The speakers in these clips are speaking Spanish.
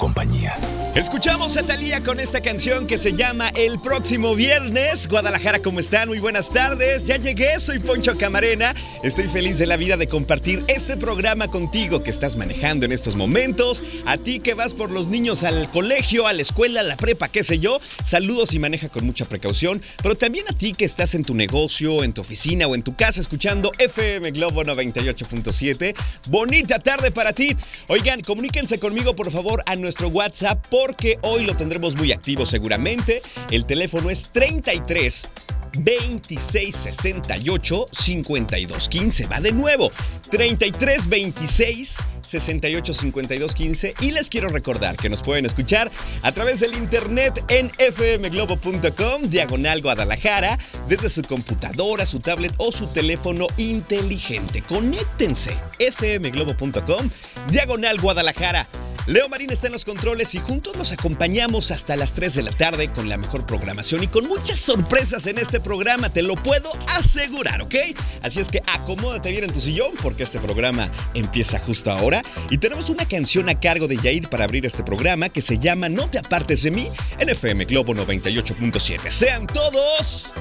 compañía. Escuchamos a Talía con esta canción que se llama El próximo viernes. Guadalajara, ¿cómo están? Muy buenas tardes. Ya llegué, soy Poncho Camarena. Estoy feliz de la vida de compartir este programa contigo que estás manejando en estos momentos. A ti que vas por los niños al colegio, a la escuela, a la prepa, qué sé yo. Saludos y maneja con mucha precaución. Pero también a ti que estás en tu negocio, en tu oficina o en tu casa escuchando FM Globo 98.7. Bonita tarde para ti. Oigan, comuníquense conmigo por favor a nuestro WhatsApp porque hoy lo tendremos muy activo seguramente. El teléfono es 33 26 68 52 15. Va de nuevo. 33 26 68 52 15. Y les quiero recordar que nos pueden escuchar a través del internet en fmglobo.com, diagonal Guadalajara, desde su computadora, su tablet o su teléfono inteligente. Conéctense. fmglobo.com, diagonal Guadalajara. Leo Marín está en los controles y juntos nos acompañamos hasta las 3 de la tarde con la mejor programación y con muchas sorpresas en este programa, te lo puedo asegurar, ¿ok? Así es que acomódate bien en tu sillón porque este programa empieza justo ahora y tenemos una canción a cargo de Yair para abrir este programa que se llama No te apartes de mí en FM Globo 98.7. Sean todos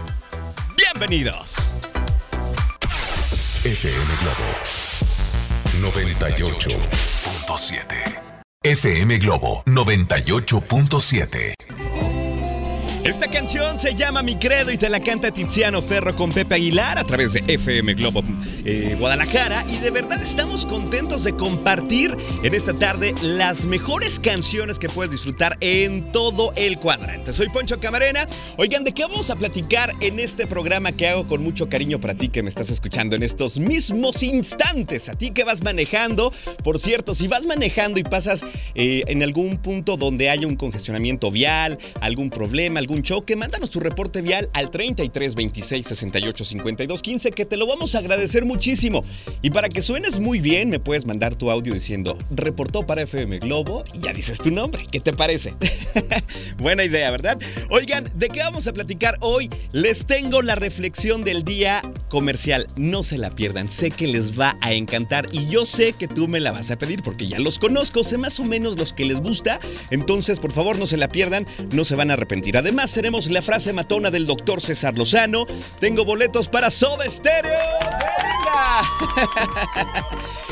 bienvenidos. FM Globo 98.7 FM Globo 98.7. Esta canción se llama Mi Credo y te la canta Tiziano Ferro con Pepe Aguilar a través de FM Globo eh, Guadalajara. Y de verdad estamos contentos de compartir en esta tarde las mejores canciones que puedes disfrutar en todo el cuadrante. Soy Poncho Camarena. Oigan, ¿de qué vamos a platicar en este programa que hago con mucho cariño para ti que me estás escuchando en estos mismos instantes? A ti que vas manejando. Por cierto, si vas manejando y pasas eh, en algún punto donde haya un congestionamiento vial, algún problema, choque, mándanos tu reporte vial al 33 26 68 52 15 que te lo vamos a agradecer muchísimo. Y para que suenes muy bien, me puedes mandar tu audio diciendo reportó para FM Globo y ya dices tu nombre. ¿Qué te parece? Buena idea, ¿verdad? Oigan, ¿de qué vamos a platicar hoy? Les tengo la reflexión del día comercial. No se la pierdan, sé que les va a encantar y yo sé que tú me la vas a pedir porque ya los conozco, sé más o menos los que les gusta. Entonces, por favor, no se la pierdan, no se van a arrepentir. Además, tenemos la frase matona del doctor César Lozano. Tengo boletos para Soda Stereo. ¡Venga!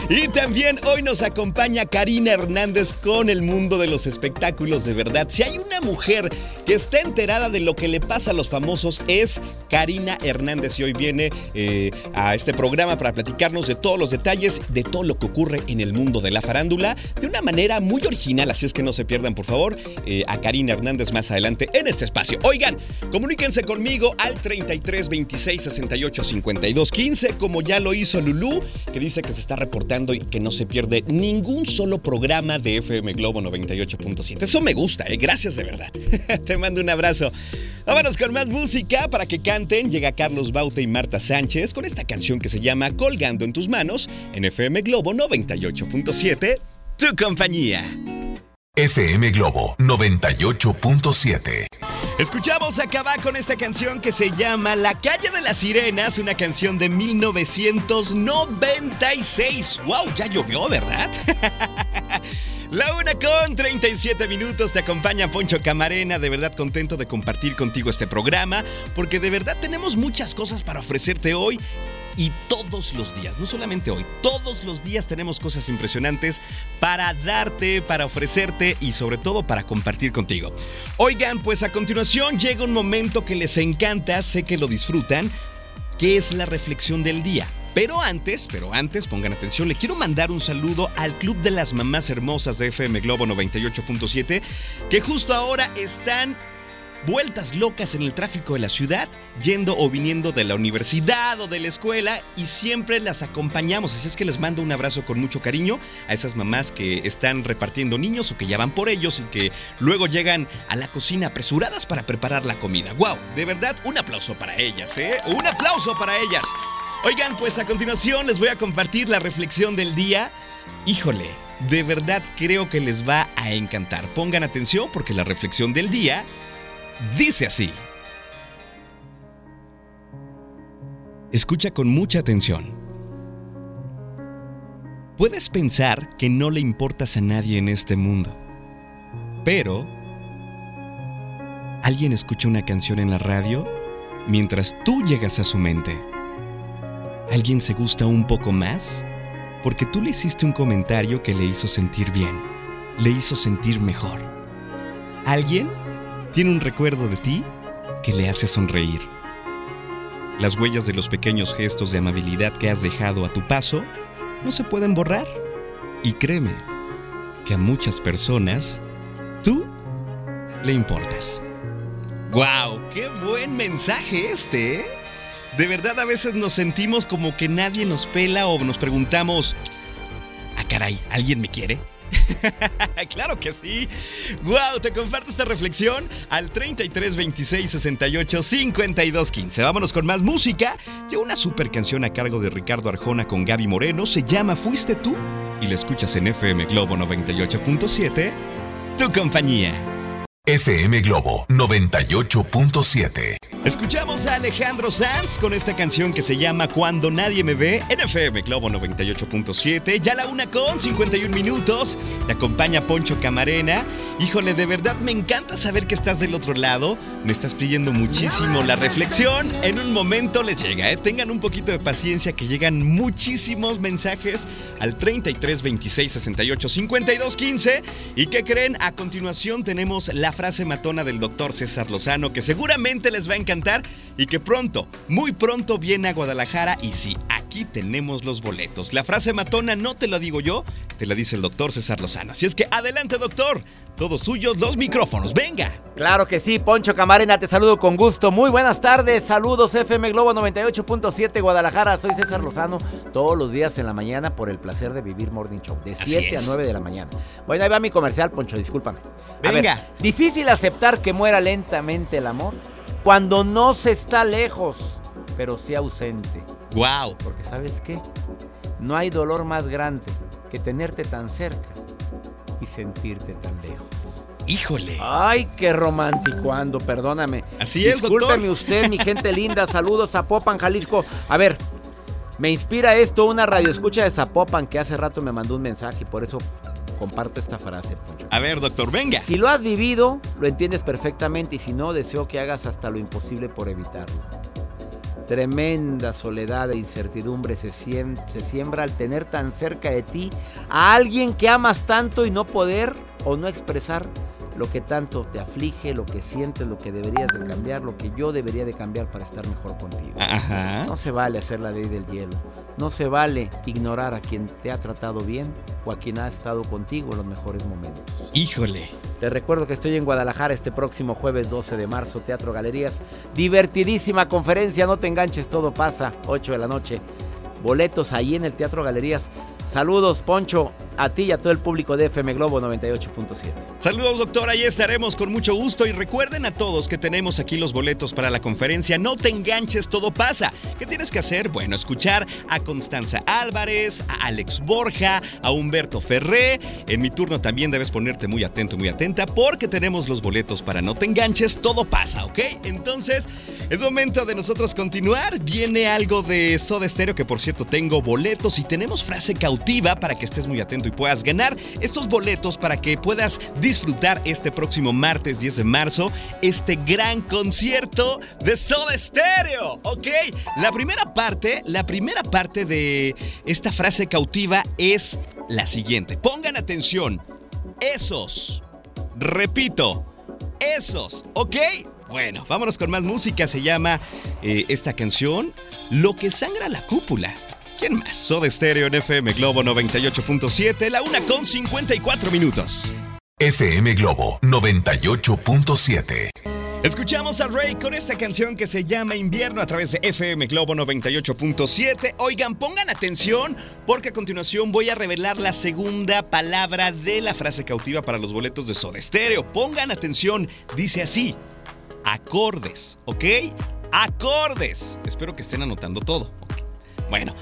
Y también hoy nos acompaña Karina Hernández con el mundo de los espectáculos de verdad. Si hay una mujer que está enterada de lo que le pasa a los famosos es Karina Hernández y hoy viene eh, a este programa para platicarnos de todos los detalles de todo lo que ocurre en el mundo de la farándula de una manera muy original, así es que no se pierdan por favor eh, a Karina Hernández más adelante en este espacio. Oigan, comuníquense conmigo al 33 26 68 52 15 como ya lo hizo Lulú que dice que se está reportando y que no se pierde ningún solo programa de FM Globo 98.7. Eso me gusta, ¿eh? gracias de verdad. Te mando un abrazo. Vámonos con más música para que canten. Llega Carlos Baute y Marta Sánchez con esta canción que se llama Colgando en tus manos en FM Globo 98.7. Tu compañía. FM Globo 98.7. Escuchamos acabar con esta canción que se llama La calle de las sirenas, una canción de 1996. ¡Wow! Ya llovió, ¿verdad? La una con 37 minutos te acompaña Poncho Camarena, de verdad contento de compartir contigo este programa, porque de verdad tenemos muchas cosas para ofrecerte hoy y todos los días, no solamente hoy, todos los días tenemos cosas impresionantes para darte, para ofrecerte y sobre todo para compartir contigo. Oigan, pues a continuación llega un momento que les encanta, sé que lo disfrutan, que es la reflexión del día. Pero antes, pero antes, pongan atención, le quiero mandar un saludo al Club de las Mamás Hermosas de FM Globo 98.7, que justo ahora están vueltas locas en el tráfico de la ciudad, yendo o viniendo de la universidad o de la escuela y siempre las acompañamos. Así es que les mando un abrazo con mucho cariño a esas mamás que están repartiendo niños o que ya van por ellos y que luego llegan a la cocina apresuradas para preparar la comida. ¡Wow! De verdad, un aplauso para ellas, ¿eh? Un aplauso para ellas. Oigan, pues a continuación les voy a compartir la reflexión del día. Híjole, de verdad creo que les va a encantar. Pongan atención porque la reflexión del día dice así. Escucha con mucha atención. Puedes pensar que no le importas a nadie en este mundo, pero alguien escucha una canción en la radio mientras tú llegas a su mente. Alguien se gusta un poco más porque tú le hiciste un comentario que le hizo sentir bien, le hizo sentir mejor. Alguien tiene un recuerdo de ti que le hace sonreír. Las huellas de los pequeños gestos de amabilidad que has dejado a tu paso no se pueden borrar. Y créeme que a muchas personas tú le importas. ¡Wow! ¡Qué buen mensaje este! ¿eh? De verdad a veces nos sentimos como que nadie nos pela o nos preguntamos, ah caray, ¿alguien me quiere? claro que sí. Wow, te comparto esta reflexión al 33 26 68 52 15. Vámonos con más música. Llega una super canción a cargo de Ricardo Arjona con Gaby Moreno. Se llama Fuiste tú y la escuchas en FM Globo 98.7. Tu compañía. FM Globo 98.7. Escuchamos a Alejandro Sanz con esta canción que se llama Cuando Nadie Me Ve en FM Globo 98.7. Ya la una con 51 minutos. Te acompaña Poncho Camarena. Híjole, de verdad me encanta saber que estás del otro lado. Me estás pidiendo muchísimo la reflexión. En un momento les llega, ¿eh? Tengan un poquito de paciencia que llegan muchísimos mensajes al 33 26 68 52 15. ¿Y qué creen? A continuación tenemos la frase matona del doctor César Lozano que seguramente les va a encantar y que pronto, muy pronto viene a Guadalajara y sí, aquí tenemos los boletos. La frase matona no te la digo yo, te la dice el doctor César Lozano. Así es que adelante doctor, todos suyos los micrófonos, venga. Claro que sí, Poncho Camarena, te saludo con gusto. Muy buenas tardes, saludos FM Globo 98.7 Guadalajara, soy César Lozano, todos los días en la mañana por el placer de vivir Morning Show, de 7 a 9 de la mañana. Bueno, ahí va mi comercial, Poncho, discúlpame. A Venga. ver, difícil aceptar que muera lentamente el amor cuando no se está lejos, pero sí ausente. Wow. Porque ¿sabes qué? No hay dolor más grande que tenerte tan cerca y sentirte tan lejos. Híjole. Ay, qué romántico ando, perdóname. Así es, Discúlpeme doctor. usted, mi gente linda. Saludos a Popan, Jalisco. A ver, me inspira esto una radioescucha de Zapopan que hace rato me mandó un mensaje y por eso comparto esta frase, Poncho. A ver, doctor, venga. Si lo has vivido, lo entiendes perfectamente y si no, deseo que hagas hasta lo imposible por evitarlo. Tremenda soledad e incertidumbre se, se siembra al tener tan cerca de ti a alguien que amas tanto y no poder o no expresar lo que tanto te aflige, lo que sientes, lo que deberías de cambiar, lo que yo debería de cambiar para estar mejor contigo. Ajá. No se vale hacer la ley del hielo. No se vale ignorar a quien te ha tratado bien o a quien ha estado contigo en los mejores momentos. Híjole. Te recuerdo que estoy en Guadalajara este próximo jueves 12 de marzo, Teatro Galerías. Divertidísima conferencia, no te enganches, todo pasa, 8 de la noche. Boletos ahí en el Teatro Galerías. Saludos, Poncho, a ti y a todo el público de FM Globo 98.7. Saludos, doctor. Ahí estaremos con mucho gusto. Y recuerden a todos que tenemos aquí los boletos para la conferencia. No te enganches, todo pasa. ¿Qué tienes que hacer? Bueno, escuchar a Constanza Álvarez, a Alex Borja, a Humberto Ferré. En mi turno también debes ponerte muy atento, muy atenta, porque tenemos los boletos para No te enganches, todo pasa, ¿ok? Entonces, es momento de nosotros continuar. Viene algo de Soda Stereo, que por cierto tengo boletos y tenemos frase cautiva para que estés muy atento y puedas ganar estos boletos para que puedas disfrutar este próximo martes 10 de marzo este gran concierto de Soda Stereo, ¿ok? La primera parte, la primera parte de esta frase cautiva es la siguiente. Pongan atención. Esos. Repito, esos, ¿ok? Bueno, vámonos con más música. Se llama eh, esta canción Lo que sangra la cúpula. ¿Quién más? Soda Stereo en FM Globo 98.7, la una con 54 minutos. FM Globo 98.7. Escuchamos a Rey con esta canción que se llama Invierno a través de FM Globo 98.7. Oigan, pongan atención porque a continuación voy a revelar la segunda palabra de la frase cautiva para los boletos de Soda Stereo. Pongan atención, dice así: acordes, ¿ok? Acordes. Espero que estén anotando todo. Bueno.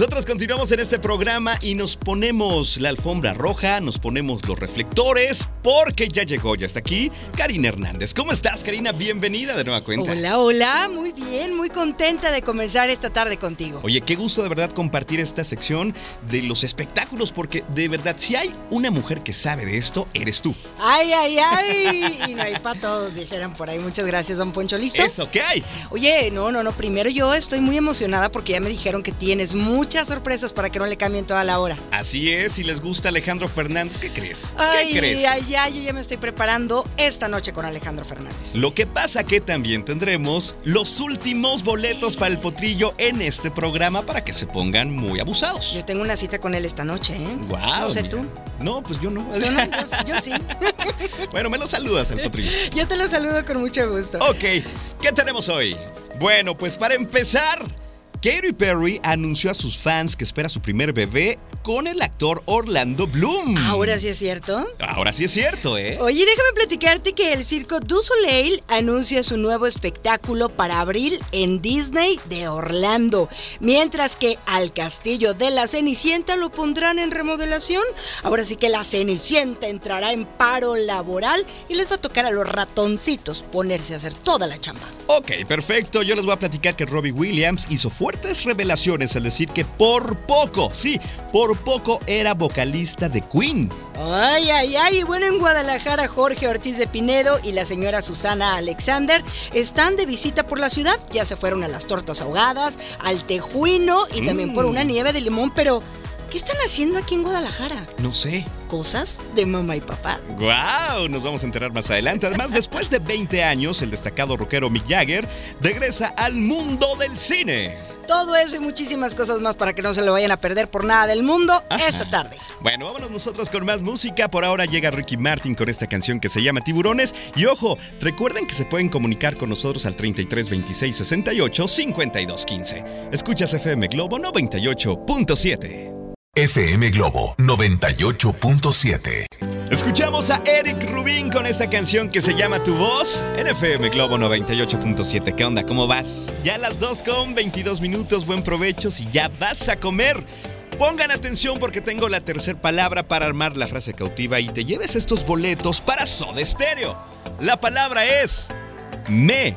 Nosotros continuamos en este programa y nos ponemos la alfombra roja, nos ponemos los reflectores, porque ya llegó, ya está aquí Karina Hernández. ¿Cómo estás, Karina? Bienvenida de nueva cuenta. Hola, hola, muy bien, muy contenta de comenzar esta tarde contigo. Oye, qué gusto de verdad compartir esta sección de los espectáculos, porque de verdad, si hay una mujer que sabe de esto, eres tú. Ay, ay, ay. Y no hay para todos, dijeran por ahí. Muchas gracias, don Poncho. ¿Listo? Eso, ¿qué hay? Oye, no, no, no. Primero yo estoy muy emocionada porque ya me dijeron que tienes muchas sorpresas para que no le cambien toda la hora. Así es, si les gusta Alejandro Fernández, ¿qué crees? Ay, ¿Qué crees? ay, ay, yo ya me estoy preparando esta noche con Alejandro Fernández. Lo que pasa que también tendremos los últimos boletos para el potrillo en este programa para que se pongan muy abusados. Yo tengo una cita con él esta noche, ¿eh? Guau, No sé mira. tú. No, pues yo no. Yo, no, yo- yo sí. bueno, me lo saludas el potrillo. Yo te lo saludo con mucho gusto. Ok, ¿qué tenemos hoy? Bueno, pues para empezar, Katy Perry anunció a sus fans que espera su primer bebé con el actor Orlando Bloom. Ahora sí es cierto. Ahora sí es cierto, ¿eh? Oye, déjame platicarte que el Circo du Soleil anuncia su nuevo espectáculo para abril en Disney de Orlando, mientras que al Castillo de la Cenicienta lo pondrán en remodelación. Ahora sí que la Cenicienta entrará en paro laboral y les va a tocar a los ratoncitos ponerse a hacer toda la chamba. Ok, perfecto. Yo les voy a platicar que Robbie Williams hizo fuertes revelaciones al decir que por poco, sí, por poco era vocalista de Queen. Ay, ay, ay. Bueno, en Guadalajara, Jorge Ortiz de Pinedo y la señora Susana Alexander están de visita por la ciudad. Ya se fueron a las tortas ahogadas, al tejuino y también por una nieve de limón. Pero, ¿qué están haciendo aquí en Guadalajara? No sé. Cosas de mamá y papá. ¡Guau! Nos vamos a enterar más adelante. Además, después de 20 años, el destacado rockero Mick Jagger regresa al mundo del cine. Todo eso y muchísimas cosas más para que no se lo vayan a perder por nada del mundo Ajá. esta tarde. Bueno, vámonos nosotros con más música. Por ahora llega Ricky Martin con esta canción que se llama Tiburones. Y ojo, recuerden que se pueden comunicar con nosotros al 33 26 68 52 15. Escuchas FM Globo 98.7. FM Globo 98.7. Escuchamos a Eric Rubín con esta canción que se llama Tu Voz en FM Globo 98.7. ¿Qué onda? ¿Cómo vas? Ya las 2 con 22 minutos. Buen provecho si ya vas a comer. Pongan atención porque tengo la tercera palabra para armar la frase cautiva y te lleves estos boletos para Soda Stereo. La palabra es me.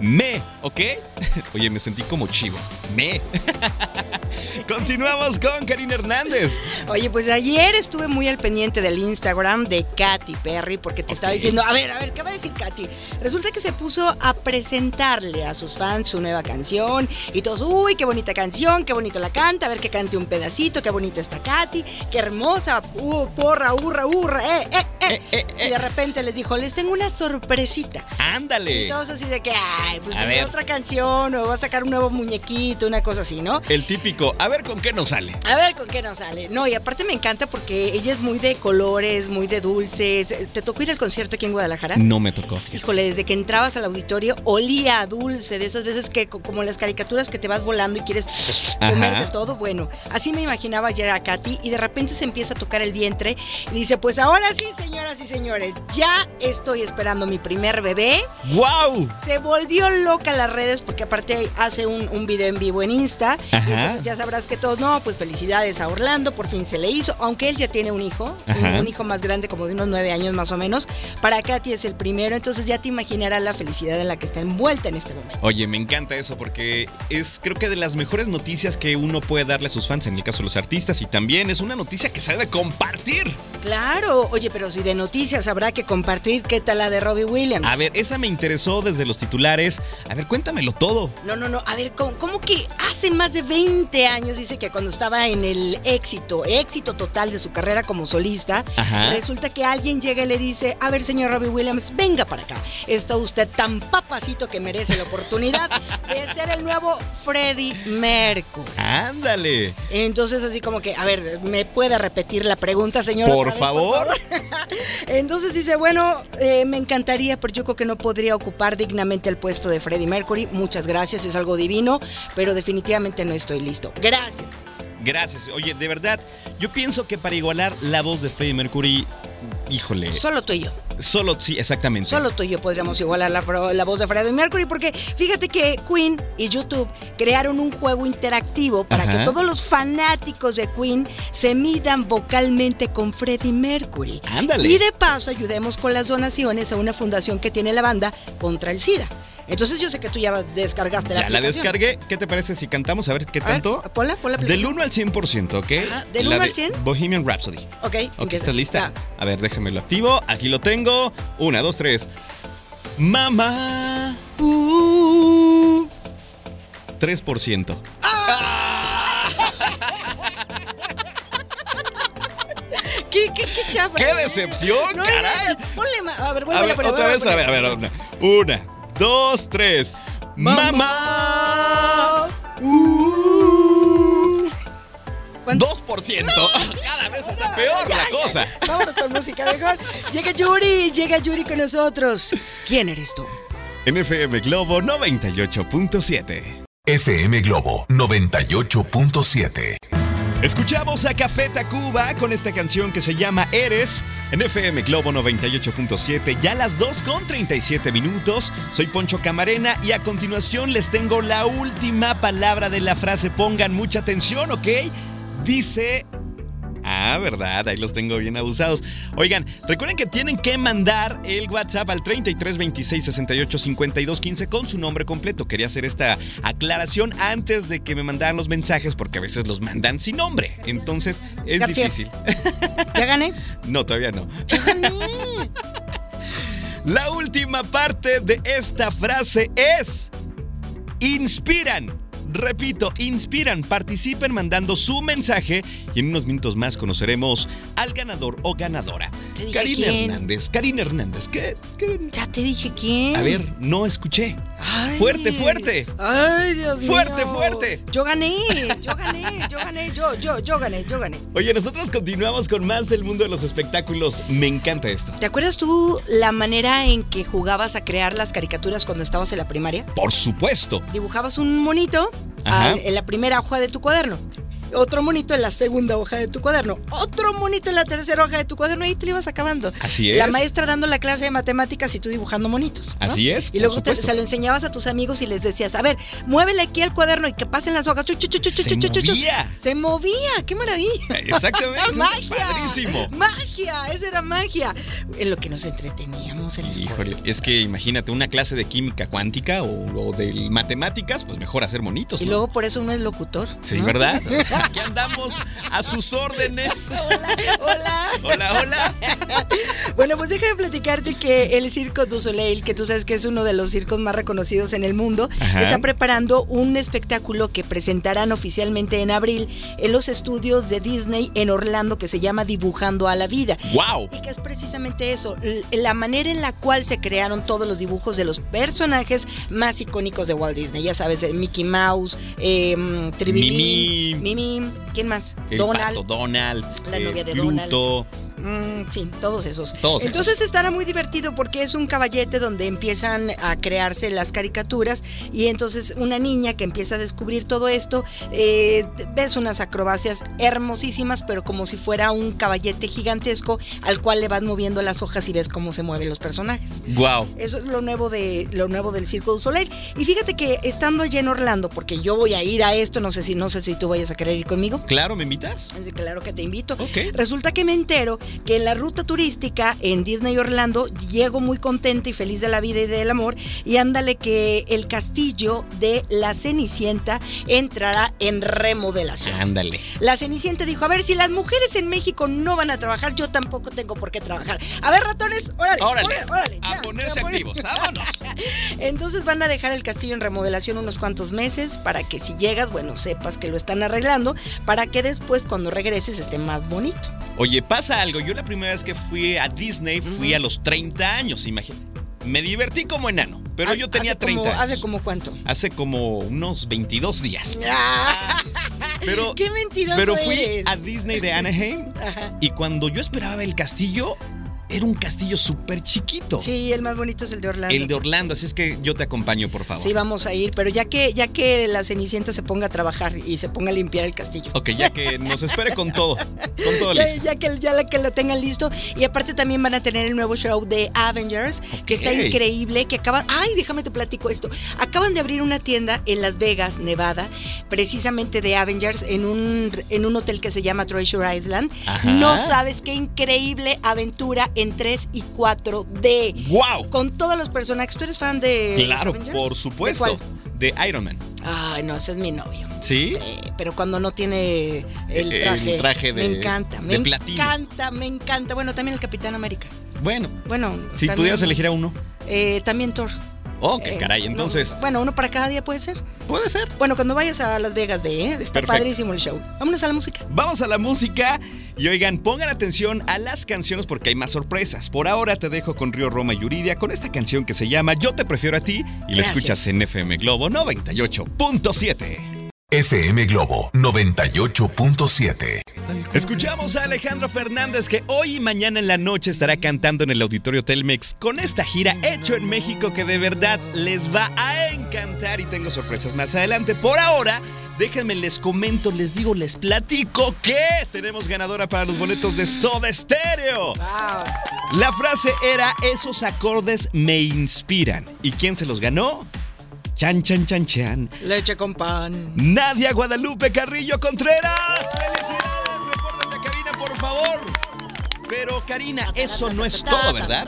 Me, ¿ok? Oye, me sentí como chivo. Me. Continuamos con Karina Hernández. Oye, pues ayer estuve muy al pendiente del Instagram de Katy Perry porque te estaba diciendo, a ver, a ver, ¿qué va a decir Katy? Resulta que se puso a presentarle a sus fans su nueva canción y todos, uy, qué bonita canción, qué bonito la canta, a ver que cante un pedacito, qué bonita está Katy, qué hermosa, uh, porra, hurra, hurra, eh, eh, eh. Eh, eh, Y de repente les dijo, les tengo una sorpresita. Y Ándale. todos así de que, ay, pues A ver. otra canción o va a sacar un nuevo muñequito, una cosa así, ¿no? El típico, a ver con qué nos sale. A ver con qué nos sale. No, y aparte me encanta porque ella es muy de colores, muy de dulces. ¿Te tocó ir al concierto aquí en Guadalajara? No me tocó, fíjate. Híjole, desde que entrabas al auditorio olía a dulce, de esas veces que co- como las caricaturas que te vas volando y quieres comer de todo. Bueno, así me imaginaba ayer a Katy y de repente se empieza a tocar el vientre y dice, pues ahora sí, señoras y señores, ya estoy esperando mi primer bebé. ¡Wow! Se volvió loca las redes porque aparte hace un, un video en vivo en Insta. Y entonces ya sabrás que todos, no, pues felicidades a Orlando, por fin se le hizo. Aunque él ya tiene un hijo, Ajá. un hijo más grande, como de unos nueve años más o menos. Para Katy es el primero, entonces ya te imaginarás la felicidad en la que está envuelta en este momento. Oye, me encanta eso porque es creo que de las mejores noticias que uno puede darle a sus fans, en el caso de los artistas, y también es una noticia que se debe compartir. Claro, oye, pero si de noticias habrá que compartir, ¿qué tal la de Robbie Williams? A ver, esa me interesó desde los titulares. A ver, cuéntamelo todo. No, no, no. A ver, ¿cómo, cómo que que hace más de 20 años, dice que cuando estaba en el éxito, éxito total de su carrera como solista, Ajá. resulta que alguien llega y le dice, a ver señor Robbie Williams, venga para acá. Está usted tan papacito que merece la oportunidad de ser el nuevo Freddie Mercury. Ándale. Entonces así como que, a ver, ¿me puede repetir la pregunta, señor? Por favor. Entonces dice, bueno, eh, me encantaría, pero yo creo que no podría ocupar dignamente el puesto de Freddie Mercury. Muchas gracias, es algo divino, pero definitivamente no estoy listo. Gracias. Gracias. Oye, de verdad, yo pienso que para igualar la voz de Freddie Mercury, híjole, Solo tú y yo. solo sí, exactamente. Solo tú y yo podríamos igualar la, la voz de Freddie Mercury porque fíjate que Queen y YouTube crearon un juego interactivo para Ajá. que todos los fanáticos de Queen se midan vocalmente con Freddie Mercury. Ándale. Y de paso ayudemos con las donaciones a una fundación que tiene la banda contra el SIDA. Entonces yo sé que tú ya descargaste la Ya la aplicación. descargué. ¿Qué te parece si cantamos? A ver qué A ver, tanto. ponla, ponla la Del aplicación. 1 al 100%, ¿ok? Ajá, ¿del La 1 al de 100? Bohemian Rhapsody. Ok, Ok. ¿estás lista? Ya. A ver, déjame lo activo. Aquí lo tengo. Una, dos, tres. Mamá. Uh, 3%. ¿Qué, qué, qué chafa? ¡Qué decepción, No, caray! no, no, Ponle más. A ver, A ver, a poner, otra vez, a ver, a ver. Una, una, dos, tres. Mamá. Uh. ¿Cuánto? 2%. Cada vez está peor la cosa. Vámonos con música mejor. Llega Yuri, llega Yuri con nosotros. ¿Quién eres tú? NFM Globo 98.7. FM Globo 98.7. Escuchamos a Café Tacuba con esta canción que se llama Eres en FM Globo 98.7, ya las 2 con 37 minutos. Soy Poncho Camarena y a continuación les tengo la última palabra de la frase. Pongan mucha atención, ¿ok? Dice... Ah, verdad, ahí los tengo bien abusados. Oigan, recuerden que tienen que mandar el WhatsApp al 33 26 68 52 15 con su nombre completo. Quería hacer esta aclaración antes de que me mandaran los mensajes porque a veces los mandan sin nombre. Entonces es difícil. ¿Ya gané? No, todavía no. Ya gané. La última parte de esta frase es inspiran. Repito, inspiran, participen mandando su mensaje y en unos minutos más conoceremos al ganador o ganadora. Karina. Hernández. Karina Hernández, ¿qué? qué? Ya te dije quién. A ver, no escuché. Ay. Fuerte, fuerte. Ay, Dios mío. Fuerte, fuerte. Yo gané, yo gané, yo gané, yo, yo, yo gané, yo gané. Oye, nosotros continuamos con más del mundo de los espectáculos. Me encanta esto. ¿Te acuerdas tú la manera en que jugabas a crear las caricaturas cuando estabas en la primaria? Por supuesto. Dibujabas un monito al- en la primera hoja de tu cuaderno. Otro monito en la segunda hoja de tu cuaderno. Otro monito en la tercera hoja de tu cuaderno y te lo ibas acabando. Así es. La maestra dando la clase de matemáticas y tú dibujando monitos. ¿no? Así es, Y luego te- se lo enseñabas a tus amigos y les decías, a ver, muévele aquí al cuaderno y que pasen las hojas. Chu, chu, chu, chu, Se movía. Se movía, qué maravilla. Exactamente. magia. Padrísimo. Magia, esa era magia. En lo que nos entreteníamos en la escuela. Híjole, es que imagínate una clase de química cuántica o, o de matemáticas, pues mejor hacer monitos. Y luego por eso uno es locutor. Sí, ¿no? ¿verdad? Aquí andamos a sus órdenes. Hola, hola. Hola, hola. Bueno, pues déjame platicarte que el Circo du Soleil, que tú sabes que es uno de los circos más reconocidos en el mundo, Ajá. está preparando un espectáculo que presentarán oficialmente en abril en los estudios de Disney en Orlando que se llama Dibujando a la Vida. ¡Wow! Y que es precisamente eso, la manera en la cual se crearon todos los dibujos de los personajes más icónicos de Walt Disney. Ya sabes, eh, Mickey Mouse, eh, mm, Mimi. ¿Quién más? El Donald. pato Donald. La eh, novia de Pluto. Mm, sí, todos esos. Todos Entonces estará muy divertido porque es un caballete donde empiezan a crearse las caricaturas y entonces una niña que empieza a descubrir todo esto, eh, ves unas acrobacias hermosísimas, pero como si fuera un caballete gigantesco al cual le vas moviendo las hojas y ves cómo se mueven los personajes. ¡Wow! Eso es lo nuevo de lo nuevo del Circo du Soleil. Y fíjate que estando allá en Orlando, porque yo voy a ir a esto, no sé si no sé si tú vayas a querer ir conmigo. Claro, ¿me invitas? Claro que te invito. Ok. Resulta que me entero que en la ruta turística en Disney Orlando llego muy contenta y feliz de la vida y del amor y ándale que el castillo de la Cenicienta entrará en remodelación. Ándale. La Cenicienta dijo, a ver, si las mujeres en México no van a trabajar, yo tampoco tengo por qué trabajar. A ver, ratones, órale, Órale. órale, órale, A ya, ponerse ya, activos. Vámonos. Entonces van a dejar el castillo en remodelación unos cuantos meses para que si llegas, bueno, sepas que lo están arreglando, para que después cuando regreses esté más bonito. Oye, pasa algo. Yo la primera vez que fui a Disney fui a los 30 años, imagínate. Me divertí como enano, pero yo tenía Hace 30 como- años. ¿Hace como cuánto? Hace como unos 22 días. Ah, Pero, ¡Qué mentiroso pero fui eres! a Disney de Anaheim Ajá. y cuando yo esperaba el castillo, era un castillo súper chiquito. Sí, el más bonito es el de Orlando. El de Orlando, así es que yo te acompaño, por favor. Sí, vamos a ir, pero ya que, ya que la Cenicienta se ponga a trabajar y se ponga a limpiar el castillo. Ok, ya que nos espere con todo. Con todo Ya, listo. ya que, ya que lo tengan listo. Y aparte también van a tener el nuevo show de Avengers, que está increíble, que acaban... Ay, déjame te platico esto. Acaban de abrir una tienda en Las Vegas, Nevada, precisamente de Avengers, en un, en un hotel que se llama Treasure Island. Ajá. No sabes qué increíble aventura en 3 y 4D. ¡Wow! Con todos los personajes. ¿Tú eres fan de Claro, por ¿De supuesto. cuál? De Iron Man. Ay, no, ese es mi novio. ¿Sí? Eh, pero cuando no tiene el El traje, traje de- me encanta, me de platino. encanta, me encanta. Bueno, también el Capitán América. Bueno, Bueno, si también- pudieras elegir a uno. eh, también Thor. Oh, qué Eh, caray. no, Entonces, bueno, uno para cada día puede ser. puede ser. Bueno, cuando vayas a Las Vegas, ve, ¿eh? está Perfecto. padrísimo el show. Vámonos a la música. Vamos a la música y oigan, pongan atención a las canciones porque hay más sorpresas. Por ahora te dejo con Río Roma y Yuridia con esta canción que se llama Yo te prefiero a ti y la escuchas en FM Globo 98.7. FM Globo 98.7. Escuchamos a Alejandro Fernández que hoy y mañana en la noche estará cantando en el Auditorio Telmex con esta gira hecho en México que de verdad les va a encantar y tengo sorpresas más adelante. Por ahora, déjenme les comento, les digo, les platico que tenemos ganadora para los boletos de Soda Stereo. Wow. La frase era esos acordes me inspiran. ¿Y quién se los ganó? Chan, chan, chan, chan. Leche con pan. Nadia Guadalupe Carrillo Contreras. ¡Felicidades! Repórtate a cabina, por favor. Pero Karina, eso no es todo, ¿verdad?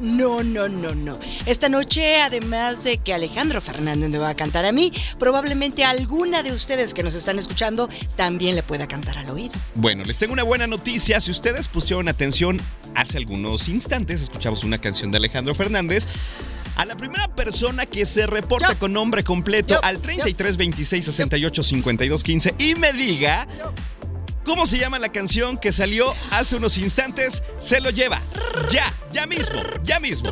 No, no, no, no. Esta noche, además de que Alejandro Fernández me va a cantar a mí, probablemente alguna de ustedes que nos están escuchando también le pueda cantar al oído. Bueno, les tengo una buena noticia. Si ustedes pusieron atención, hace algunos instantes escuchamos una canción de Alejandro Fernández. A la primera persona que se reporta Yo. con nombre completo Yo. al 33 26 68 52 15 y me diga cómo se llama la canción que salió hace unos instantes, se lo lleva. Ya, ya mismo, ya mismo.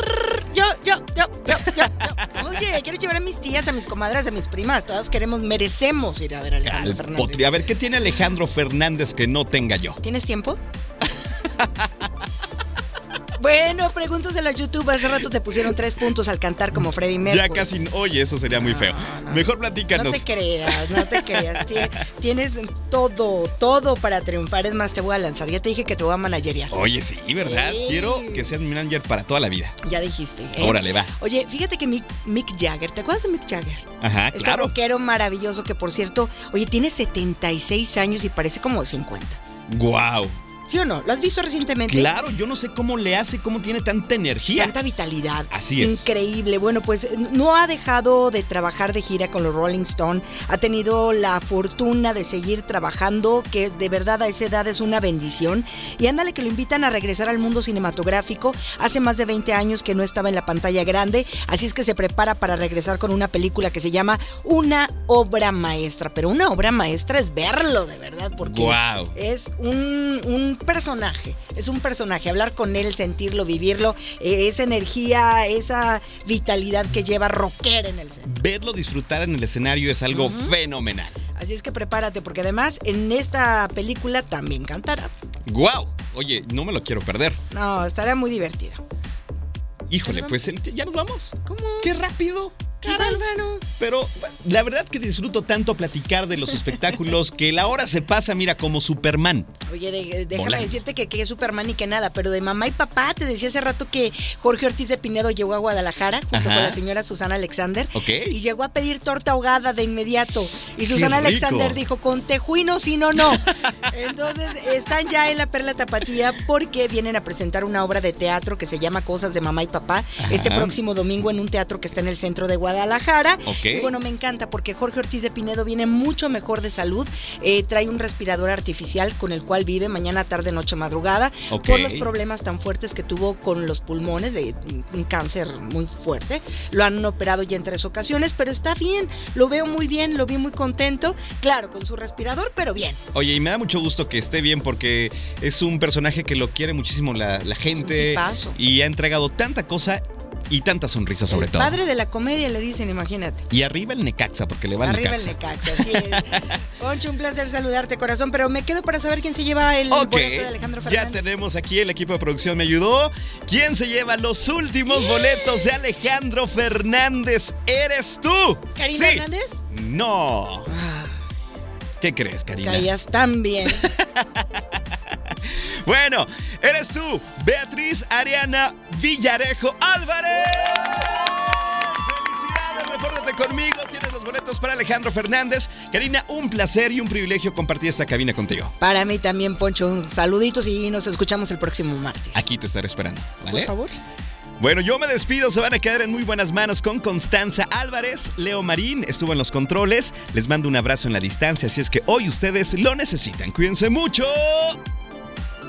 Yo, yo, yo, yo, yo, yo. Oye, quiero llevar a mis tías, a mis comadres, a mis primas. Todas queremos, merecemos ir a ver a Alejandro Al Fernández. potri. A ver, ¿qué tiene Alejandro Fernández que no tenga yo? ¿Tienes tiempo? Bueno, preguntas de la YouTube. Hace rato te pusieron tres puntos al cantar como Freddie Mercury. Ya casi, oye, eso sería muy feo. Mejor platícanos. No te creas, no te creas. Tie- Tienes todo, todo para triunfar. Es más, te voy a lanzar. Ya te dije que te voy a managerear. Oye, sí, ¿verdad? Quiero que seas mi manager para toda la vida. Ya dijiste. ¿eh? Órale, va. Oye, fíjate que Mick, Mick Jagger, ¿te acuerdas de Mick Jagger? Ajá, Este claro. rockero maravilloso que, por cierto, oye, tiene 76 años y parece como de 50. Wow. ¿Sí o no? ¿Lo has visto recientemente? Claro, yo no sé cómo le hace, cómo tiene tanta energía. Tanta vitalidad. Así es. Increíble. Bueno, pues no ha dejado de trabajar de gira con los Rolling Stone. Ha tenido la fortuna de seguir trabajando, que de verdad a esa edad es una bendición. Y ándale que lo invitan a regresar al mundo cinematográfico. Hace más de 20 años que no estaba en la pantalla grande. Así es que se prepara para regresar con una película que se llama Una obra maestra. Pero una obra maestra es verlo, de verdad, porque es un, un personaje, es un personaje, hablar con él, sentirlo, vivirlo, eh, esa energía, esa vitalidad que lleva rockera en el centro. Verlo disfrutar en el escenario es algo fenomenal. Así es que prepárate, porque además en esta película también cantará. Wow. Oye, no me lo quiero perder. No, estará muy divertido. Híjole, pues ya nos vamos. ¿Cómo? Qué rápido. Pero la verdad que disfruto tanto platicar de los espectáculos que la hora se pasa, mira, como Superman. Oye, de- déjame Volando. decirte que, que es Superman y que nada, pero de mamá y papá, te decía hace rato que Jorge Ortiz de Pinedo llegó a Guadalajara junto Ajá. con la señora Susana Alexander Ok. y llegó a pedir torta ahogada de inmediato. Y Susana. Alexander dijo, con tejuino, sí, no, no. Entonces, están ya en la Perla Tapatía porque vienen a presentar una obra de teatro que se llama Cosas de Mamá y Papá este próximo domingo en un teatro que está en el centro de Guadalajara. Ok. Y bueno, me encanta porque Jorge Ortiz de Pinedo viene mucho mejor de salud. Eh, trae un respirador artificial con el cual vive mañana, tarde, noche, madrugada. Por los problemas tan fuertes que tuvo con los pulmones, de un cáncer muy fuerte. Lo han operado ya en tres ocasiones, pero está bien. Lo veo muy bien, lo vi muy contento. Claro, con su respirador, pero bien. Oye, y me da mucho gusto que esté bien porque es un personaje que lo quiere muchísimo la, la gente. y ha entregado tanta cosa y tanta sonrisa sobre el todo. padre de la comedia le dicen, imagínate. Y arriba el Necaxa, porque le va Arriba el Necaxa. Necaxa, así es. Poncho, un placer saludarte, corazón, pero me quedo para saber quién se lleva el boleto de Alejandro ya Fernández. tenemos aquí, el equipo de producción me ayudó. ¿Quién se lleva los últimos boletos de Alejandro Fernández? ¿Eres tú? ¿Karina Sí. Hernández? No. Ah, ¿Qué crees, Karina? caías tan bien. Bueno, eres tú, Beatriz Ariana Villarejo Álvarez. Conmigo. Tienes los boletos para Alejandro Fernández. Karina, un placer y un privilegio compartir esta cabina contigo. Para mí también, Poncho, un saluditos y nos escuchamos el próximo martes. Aquí te estaré esperando, ¿vale? Por favor. Bueno, yo me despido, se van a quedar en muy buenas manos con Constanza Álvarez. Leo Marín estuvo en los controles. Les mando un abrazo en la distancia, si es que hoy ustedes lo necesitan. Cuídense mucho.